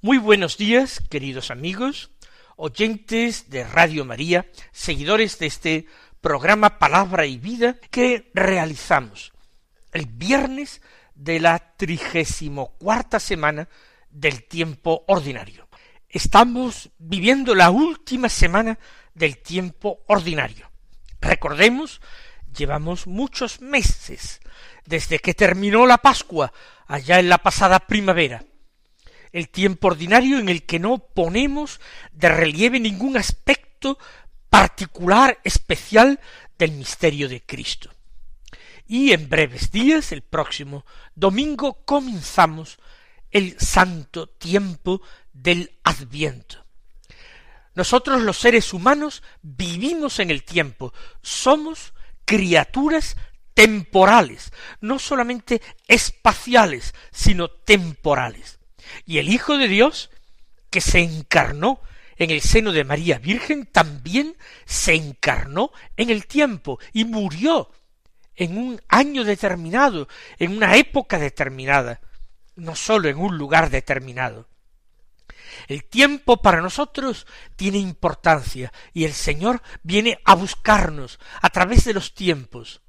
Muy buenos días, queridos amigos, oyentes de Radio María, seguidores de este programa Palabra y Vida que realizamos el viernes de la trigésimo cuarta semana del tiempo ordinario. Estamos viviendo la última semana del tiempo ordinario. Recordemos, llevamos muchos meses desde que terminó la Pascua, allá en la pasada primavera, el tiempo ordinario en el que no ponemos de relieve ningún aspecto particular, especial del misterio de Cristo. Y en breves días, el próximo domingo, comenzamos el santo tiempo del Adviento. Nosotros los seres humanos vivimos en el tiempo, somos criaturas temporales, no solamente espaciales, sino temporales. Y el Hijo de Dios, que se encarnó en el seno de María Virgen, también se encarnó en el tiempo y murió en un año determinado, en una época determinada, no sólo en un lugar determinado. El tiempo para nosotros tiene importancia y el Señor viene a buscarnos a través de los tiempos.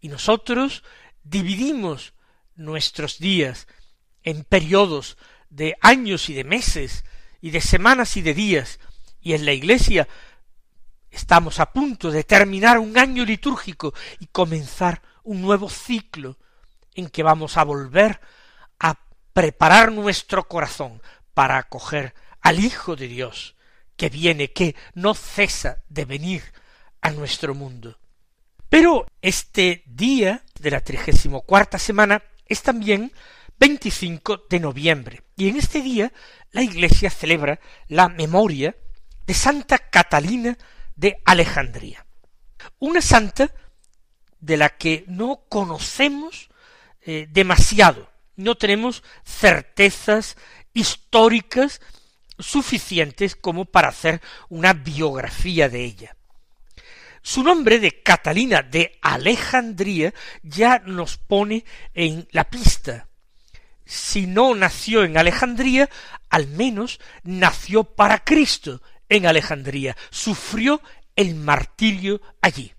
Y nosotros dividimos nuestros días en periodos de años y de meses y de semanas y de días, y en la Iglesia estamos a punto de terminar un año litúrgico y comenzar un nuevo ciclo en que vamos a volver a preparar nuestro corazón para acoger al Hijo de Dios, que viene, que no cesa de venir a nuestro mundo. Pero este día de la trigésimo cuarta semana es también 25 de noviembre, y en este día la Iglesia celebra la memoria de Santa Catalina de Alejandría, una santa de la que no conocemos eh, demasiado, no tenemos certezas históricas suficientes como para hacer una biografía de ella. Su nombre de Catalina de Alejandría ya nos pone en la pista. Si no nació en Alejandría, al menos nació para Cristo en Alejandría, sufrió el martirio allí.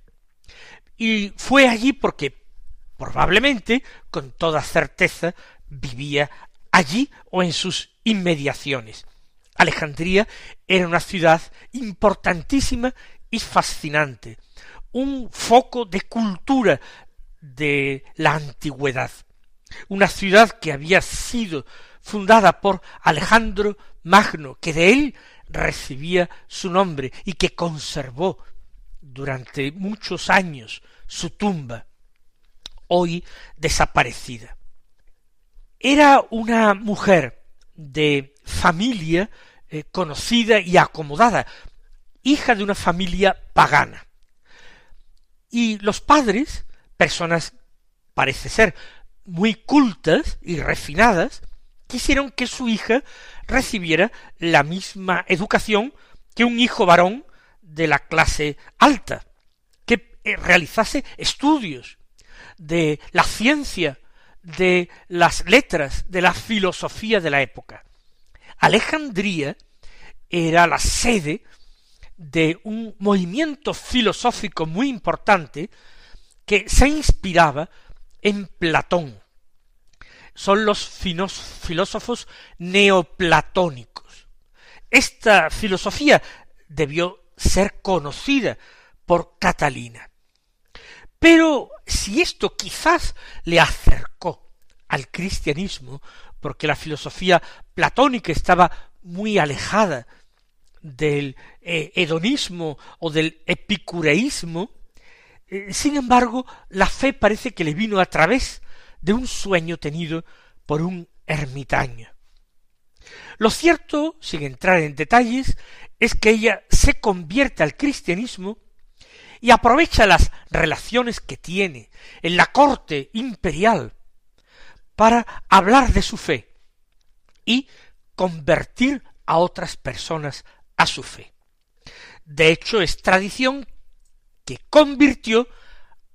Y fue allí porque probablemente, con toda certeza, vivía allí o en sus inmediaciones. Alejandría era una ciudad importantísima y fascinante, un foco de cultura de la antigüedad, una ciudad que había sido fundada por Alejandro Magno, que de él recibía su nombre y que conservó durante muchos años su tumba, hoy desaparecida. Era una mujer de familia eh, conocida y acomodada, hija de una familia pagana. Y los padres, personas parece ser muy cultas y refinadas, quisieron que su hija recibiera la misma educación que un hijo varón de la clase alta, que eh, realizase estudios de la ciencia, de las letras, de la filosofía de la época. Alejandría era la sede de un movimiento filosófico muy importante que se inspiraba en Platón. Son los filósofos neoplatónicos. Esta filosofía debió ser conocida por Catalina. Pero si esto quizás le acercó al cristianismo, porque la filosofía platónica estaba muy alejada del eh, hedonismo o del epicureísmo, eh, sin embargo, la fe parece que le vino a través de un sueño tenido por un ermitaño. Lo cierto, sin entrar en detalles, es que ella se convierte al cristianismo y aprovecha las relaciones que tiene en la corte imperial para hablar de su fe y convertir a otras personas a su fe. De hecho, es tradición que convirtió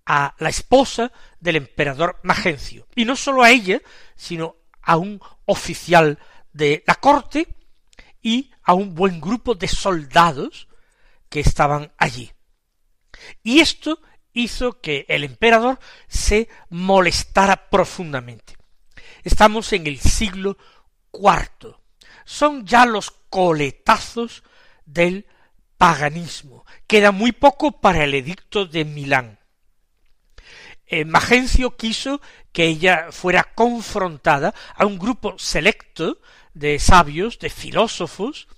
a la esposa del emperador Magencio, y no sólo a ella, sino a un oficial de la corte y a un buen grupo de soldados que estaban allí. Y esto hizo que el emperador se molestara profundamente. Estamos en el siglo IV. Son ya los coletazos del paganismo. Queda muy poco para el edicto de Milán. Eh, Magencio quiso que ella fuera confrontada a un grupo selecto de sabios, de filósofos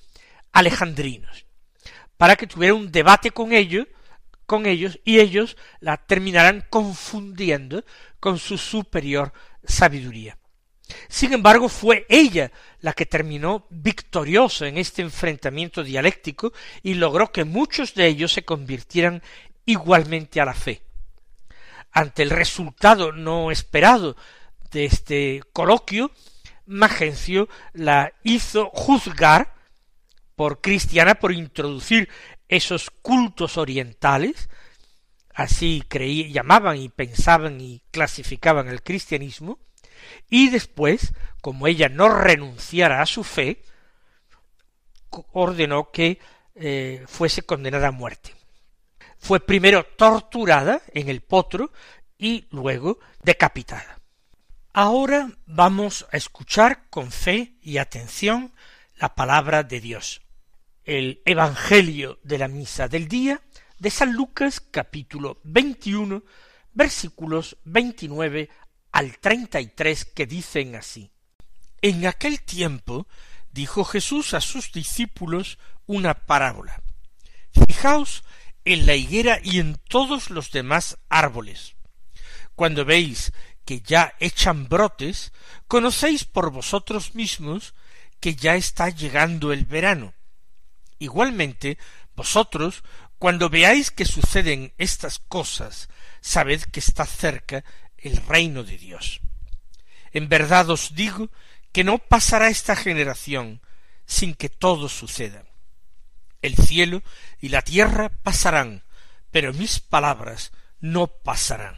alejandrinos, para que tuviera un debate con ellos, con ellos, y ellos la terminaran confundiendo con su superior sabiduría. Sin embargo, fue ella la que terminó victoriosa en este enfrentamiento dialéctico y logró que muchos de ellos se convirtieran igualmente a la fe. Ante el resultado no esperado de este coloquio, Magencio la hizo juzgar por cristiana por introducir esos cultos orientales, así creí, llamaban y pensaban y clasificaban el cristianismo, y después, como ella no renunciara a su fe, ordenó que eh, fuese condenada a muerte. Fue primero torturada en el potro y luego decapitada. Ahora vamos a escuchar con fe y atención la palabra de Dios. El Evangelio de la Misa del Día de San Lucas capítulo 21 versículos 29 al 33 que dicen así. En aquel tiempo dijo Jesús a sus discípulos una parábola. Fijaos en la higuera y en todos los demás árboles. Cuando veis que ya echan brotes, conocéis por vosotros mismos que ya está llegando el verano. Igualmente, vosotros, cuando veáis que suceden estas cosas, sabed que está cerca el reino de Dios. En verdad os digo que no pasará esta generación sin que todo suceda. El cielo y la tierra pasarán, pero mis palabras no pasarán.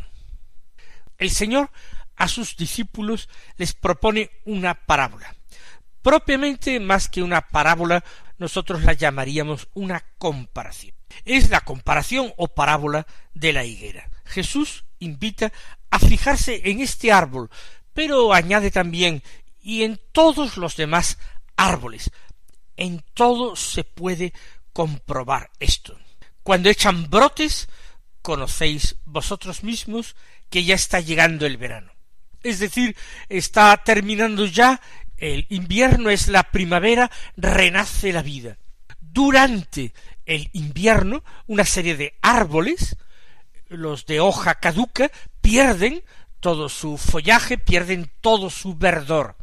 El Señor a sus discípulos les propone una parábola. Propiamente más que una parábola, nosotros la llamaríamos una comparación. Es la comparación o parábola de la higuera. Jesús invita a fijarse en este árbol, pero añade también y en todos los demás árboles. En todo se puede comprobar esto. Cuando echan brotes, conocéis vosotros mismos que ya está llegando el verano. Es decir, está terminando ya el invierno, es la primavera, renace la vida. Durante el invierno, una serie de árboles, los de hoja caduca, pierden todo su follaje, pierden todo su verdor.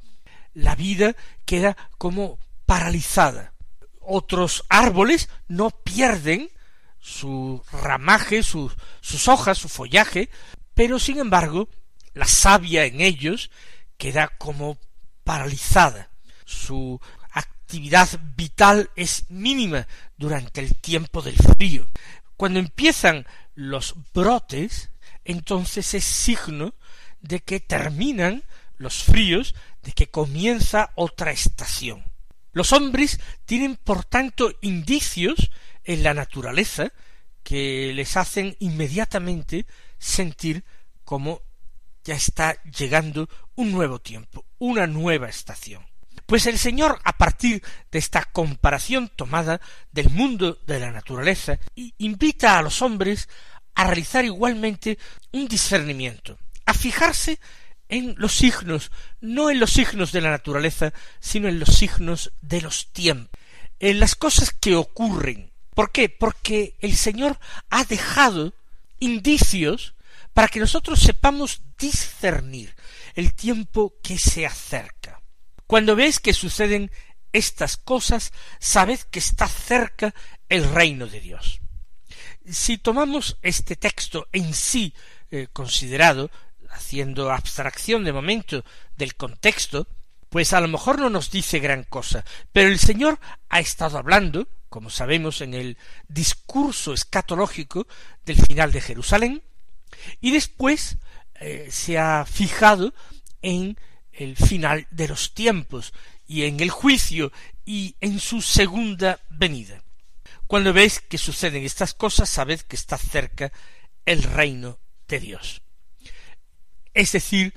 La vida queda como paralizada. Otros árboles no pierden su ramaje, sus, sus hojas, su follaje, pero sin embargo la savia en ellos queda como paralizada. Su actividad vital es mínima durante el tiempo del frío. Cuando empiezan los brotes, entonces es signo de que terminan los fríos, de que comienza otra estación. Los hombres tienen por tanto indicios en la naturaleza que les hacen inmediatamente sentir como ya está llegando un nuevo tiempo, una nueva estación. Pues el Señor, a partir de esta comparación tomada del mundo de la naturaleza, invita a los hombres a realizar igualmente un discernimiento, a fijarse en los signos, no en los signos de la naturaleza, sino en los signos de los tiempos, en las cosas que ocurren. ¿Por qué? Porque el Señor ha dejado indicios para que nosotros sepamos discernir el tiempo que se acerca. Cuando veis que suceden estas cosas, sabed que está cerca el reino de Dios. Si tomamos este texto en sí eh, considerado, haciendo abstracción de momento del contexto, pues a lo mejor no nos dice gran cosa, pero el Señor ha estado hablando, como sabemos, en el discurso escatológico del final de Jerusalén, y después eh, se ha fijado en el final de los tiempos y en el juicio y en su segunda venida. Cuando veis que suceden estas cosas, sabed que está cerca el reino de Dios. Es decir,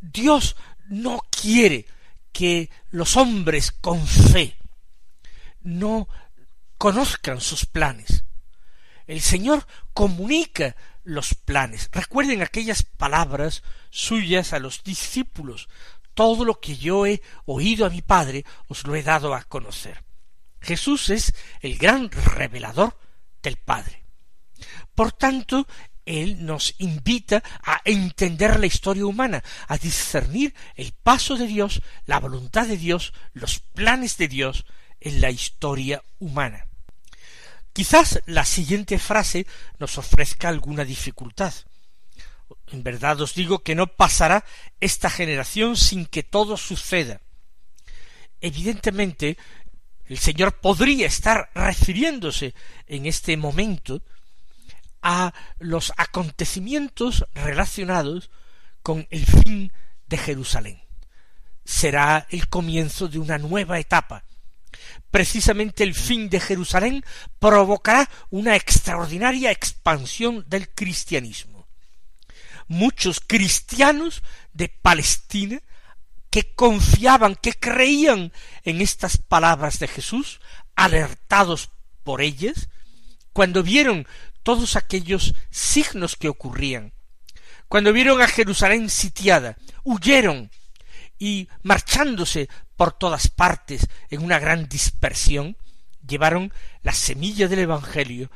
Dios no quiere que los hombres con fe no conozcan sus planes. El Señor comunica los planes. Recuerden aquellas palabras suyas a los discípulos. Todo lo que yo he oído a mi Padre os lo he dado a conocer. Jesús es el gran revelador del Padre. Por tanto, Él nos invita a entender la historia humana, a discernir el paso de Dios, la voluntad de Dios, los planes de Dios en la historia humana. Quizás la siguiente frase nos ofrezca alguna dificultad. En verdad os digo que no pasará esta generación sin que todo suceda. Evidentemente, el Señor podría estar refiriéndose en este momento a los acontecimientos relacionados con el fin de Jerusalén. Será el comienzo de una nueva etapa, precisamente el fin de Jerusalén provocará una extraordinaria expansión del cristianismo. Muchos cristianos de Palestina que confiaban, que creían en estas palabras de Jesús, alertados por ellas, cuando vieron todos aquellos signos que ocurrían, cuando vieron a Jerusalén sitiada, huyeron y marchándose por todas partes en una gran dispersión, llevaron la semilla del Evangelio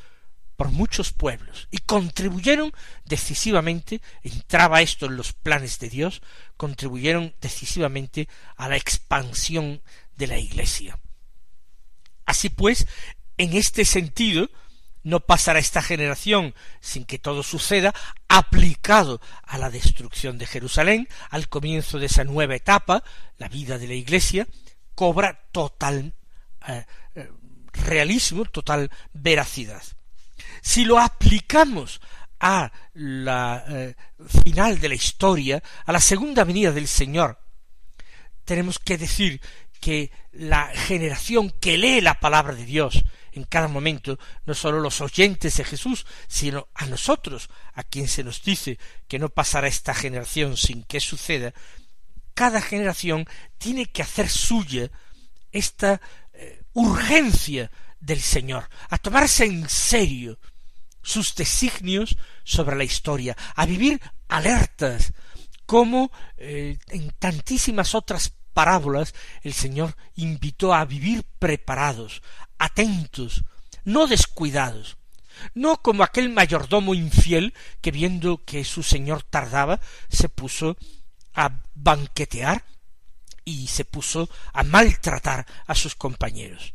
por muchos pueblos y contribuyeron decisivamente, entraba esto en los planes de Dios, contribuyeron decisivamente a la expansión de la Iglesia. Así pues, en este sentido, no pasará esta generación sin que todo suceda aplicado a la destrucción de Jerusalén, al comienzo de esa nueva etapa, la vida de la Iglesia, cobra total eh, eh, realismo, total veracidad. Si lo aplicamos a la eh, final de la historia, a la segunda venida del Señor, tenemos que decir que la generación que lee la palabra de Dios en cada momento, no sólo los oyentes de Jesús, sino a nosotros, a quien se nos dice que no pasará esta generación sin que suceda, cada generación tiene que hacer suya esta eh, urgencia del Señor, a tomarse en serio sus designios sobre la historia, a vivir alertas, como eh, en tantísimas otras parábolas el Señor invitó a vivir preparados, atentos, no descuidados, no como aquel mayordomo infiel que viendo que su señor tardaba se puso a banquetear y se puso a maltratar a sus compañeros,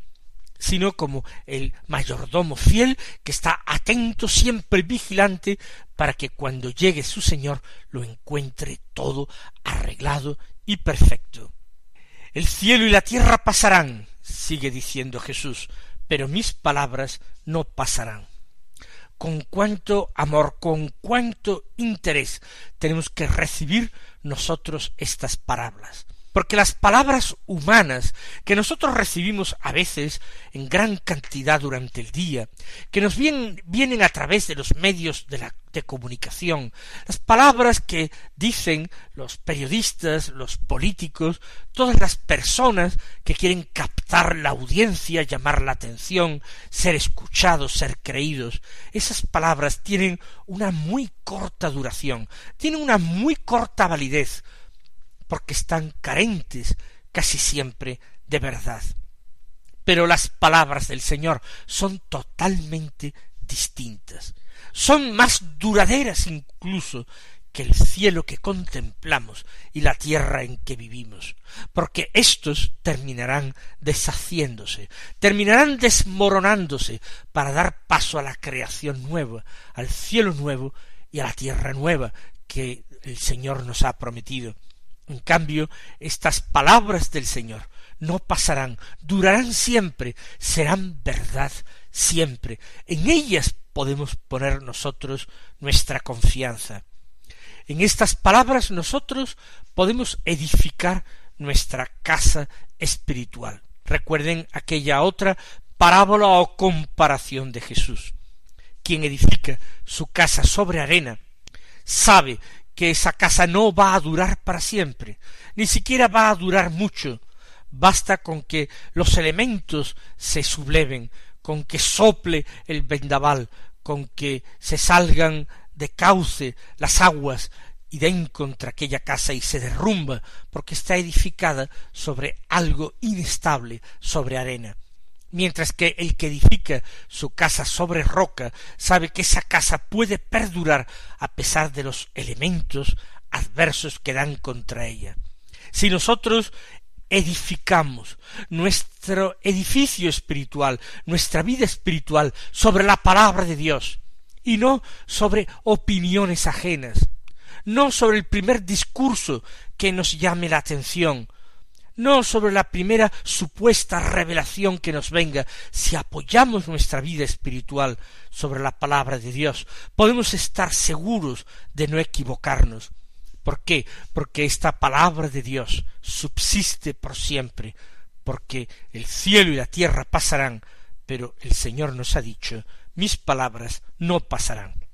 sino como el mayordomo fiel que está atento siempre vigilante para que cuando llegue su señor lo encuentre todo arreglado y perfecto. El cielo y la tierra pasarán, sigue diciendo Jesús, pero mis palabras no pasarán. Con cuánto amor, con cuánto interés tenemos que recibir nosotros estas palabras porque las palabras humanas que nosotros recibimos a veces en gran cantidad durante el día, que nos vienen, vienen a través de los medios de, la, de comunicación, las palabras que dicen los periodistas, los políticos, todas las personas que quieren captar la audiencia, llamar la atención, ser escuchados, ser creídos, esas palabras tienen una muy corta duración, tienen una muy corta validez, porque están carentes casi siempre de verdad. Pero las palabras del Señor son totalmente distintas, son más duraderas incluso que el cielo que contemplamos y la tierra en que vivimos, porque éstos terminarán deshaciéndose, terminarán desmoronándose para dar paso a la creación nueva, al cielo nuevo y a la tierra nueva que el Señor nos ha prometido. En cambio, estas palabras del Señor no pasarán, durarán siempre, serán verdad siempre. En ellas podemos poner nosotros nuestra confianza. En estas palabras nosotros podemos edificar nuestra casa espiritual. Recuerden aquella otra parábola o comparación de Jesús. Quien edifica su casa sobre arena sabe que esa casa no va a durar para siempre, ni siquiera va a durar mucho. Basta con que los elementos se subleven, con que sople el vendaval, con que se salgan de cauce las aguas y den contra aquella casa y se derrumba porque está edificada sobre algo inestable, sobre arena mientras que el que edifica su casa sobre roca sabe que esa casa puede perdurar a pesar de los elementos adversos que dan contra ella. Si nosotros edificamos nuestro edificio espiritual, nuestra vida espiritual sobre la palabra de Dios, y no sobre opiniones ajenas, no sobre el primer discurso que nos llame la atención, no sobre la primera supuesta revelación que nos venga, si apoyamos nuestra vida espiritual sobre la palabra de Dios, podemos estar seguros de no equivocarnos. ¿Por qué? Porque esta palabra de Dios subsiste por siempre, porque el cielo y la tierra pasarán, pero el Señor nos ha dicho, mis palabras no pasarán.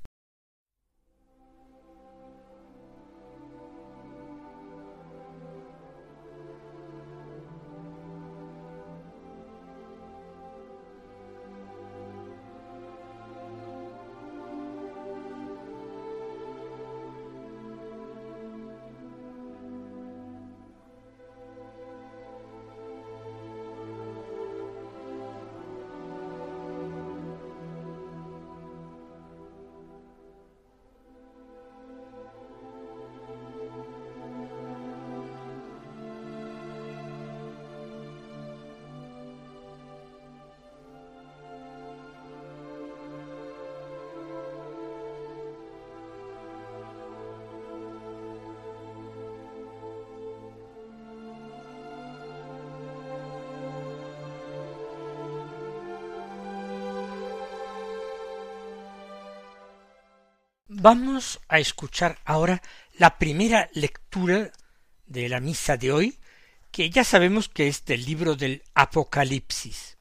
Vamos a escuchar ahora la primera lectura de la misa de hoy, que ya sabemos que es del libro del Apocalipsis,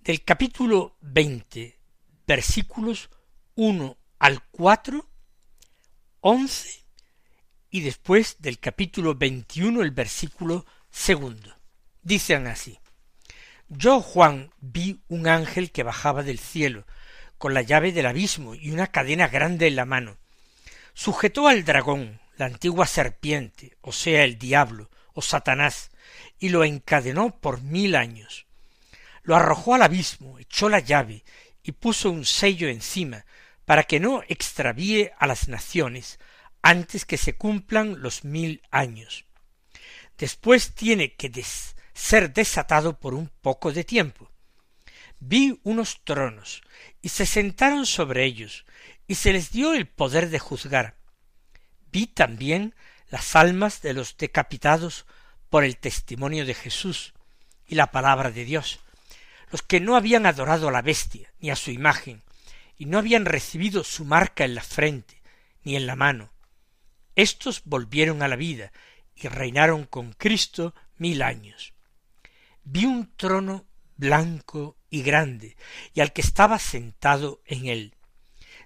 del capítulo veinte, versículos uno al cuatro, once, y después del capítulo veintiuno, el versículo segundo. Dicen así Yo, Juan, vi un ángel que bajaba del cielo, con la llave del abismo y una cadena grande en la mano. Sujetó al dragón, la antigua serpiente, o sea, el diablo, o Satanás, y lo encadenó por mil años. Lo arrojó al abismo, echó la llave y puso un sello encima, para que no extravíe a las naciones antes que se cumplan los mil años. Después tiene que ser desatado por un poco de tiempo. Vi unos tronos, y se sentaron sobre ellos, y se les dio el poder de juzgar. Vi también las almas de los decapitados por el testimonio de Jesús y la palabra de Dios, los que no habían adorado a la bestia ni a su imagen, y no habían recibido su marca en la frente ni en la mano. Estos volvieron a la vida y reinaron con Cristo mil años. Vi un trono blanco y grande, y al que estaba sentado en él.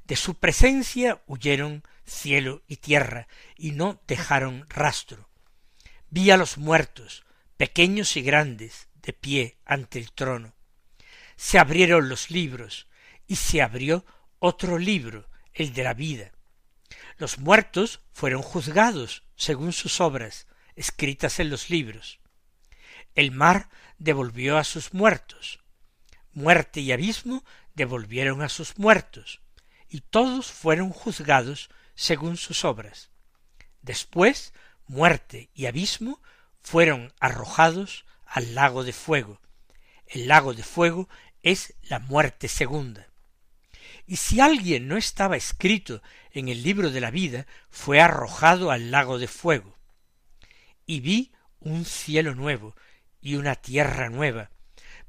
De su presencia huyeron cielo y tierra, y no dejaron rastro. Vi a los muertos, pequeños y grandes, de pie ante el trono. Se abrieron los libros, y se abrió otro libro, el de la vida. Los muertos fueron juzgados según sus obras, escritas en los libros. El mar devolvió a sus muertos, muerte y abismo devolvieron a sus muertos, y todos fueron juzgados según sus obras. Después, muerte y abismo fueron arrojados al lago de fuego. El lago de fuego es la muerte segunda. Y si alguien no estaba escrito en el libro de la vida, fue arrojado al lago de fuego. Y vi un cielo nuevo y una tierra nueva,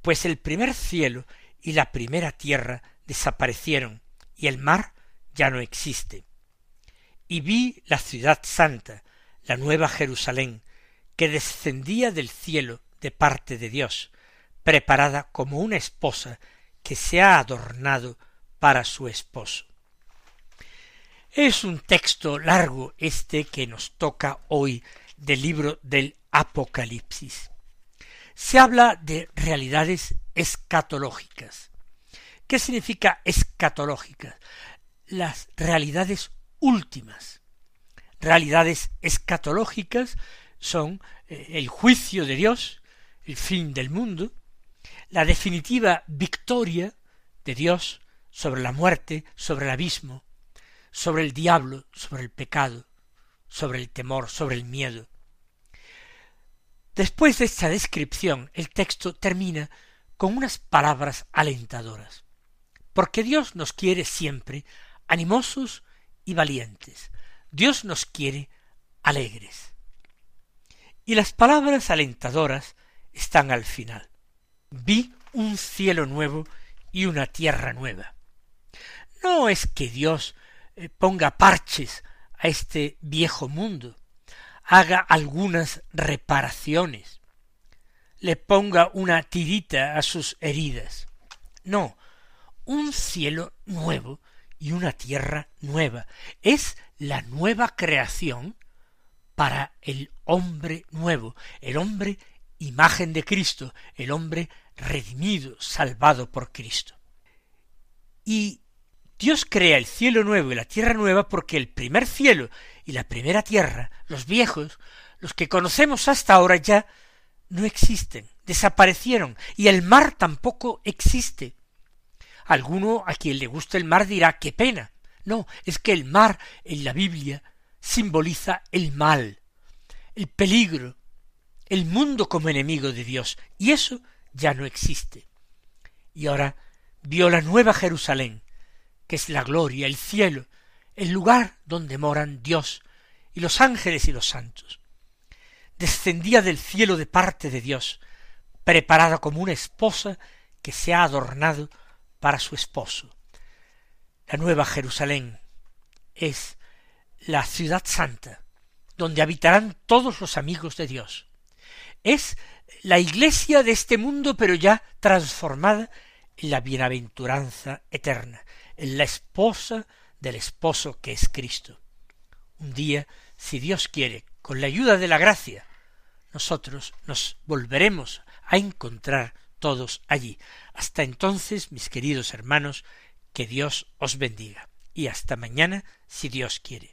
pues el primer cielo y la primera tierra desaparecieron, y el mar ya no existe. Y vi la ciudad santa, la nueva Jerusalén, que descendía del cielo de parte de Dios, preparada como una esposa que se ha adornado para su esposo. Es un texto largo este que nos toca hoy del libro del Apocalipsis. Se habla de realidades escatológicas. ¿Qué significa escatológicas? Las realidades últimas. Realidades escatológicas son eh, el juicio de Dios, el fin del mundo, la definitiva victoria de Dios sobre la muerte, sobre el abismo, sobre el diablo, sobre el pecado, sobre el temor, sobre el miedo. Después de esta descripción, el texto termina con unas palabras alentadoras, porque Dios nos quiere siempre animosos y valientes. Dios nos quiere alegres. Y las palabras alentadoras están al final. Vi un cielo nuevo y una tierra nueva. No es que Dios eh, ponga parches a este viejo mundo, haga algunas reparaciones, le ponga una tirita a sus heridas. No, un cielo nuevo y una tierra nueva. Es la nueva creación para el hombre nuevo, el hombre imagen de Cristo, el hombre redimido, salvado por Cristo. Y Dios crea el cielo nuevo y la tierra nueva porque el primer cielo y la primera tierra, los viejos, los que conocemos hasta ahora ya, no existen, desaparecieron, y el mar tampoco existe. Alguno a quien le guste el mar dirá qué pena. No, es que el mar en la Biblia simboliza el mal, el peligro, el mundo como enemigo de Dios, y eso ya no existe. Y ahora vio la nueva Jerusalén, que es la gloria, el cielo, el lugar donde moran Dios y los ángeles y los santos. Descendía del cielo de parte de Dios, preparada como una esposa que se ha adornado para su esposo. La nueva Jerusalén es la ciudad santa, donde habitarán todos los amigos de Dios. Es la iglesia de este mundo, pero ya transformada la bienaventuranza eterna, en la esposa del esposo que es Cristo. Un día, si Dios quiere, con la ayuda de la gracia, nosotros nos volveremos a encontrar todos allí. Hasta entonces, mis queridos hermanos, que Dios os bendiga. Y hasta mañana, si Dios quiere.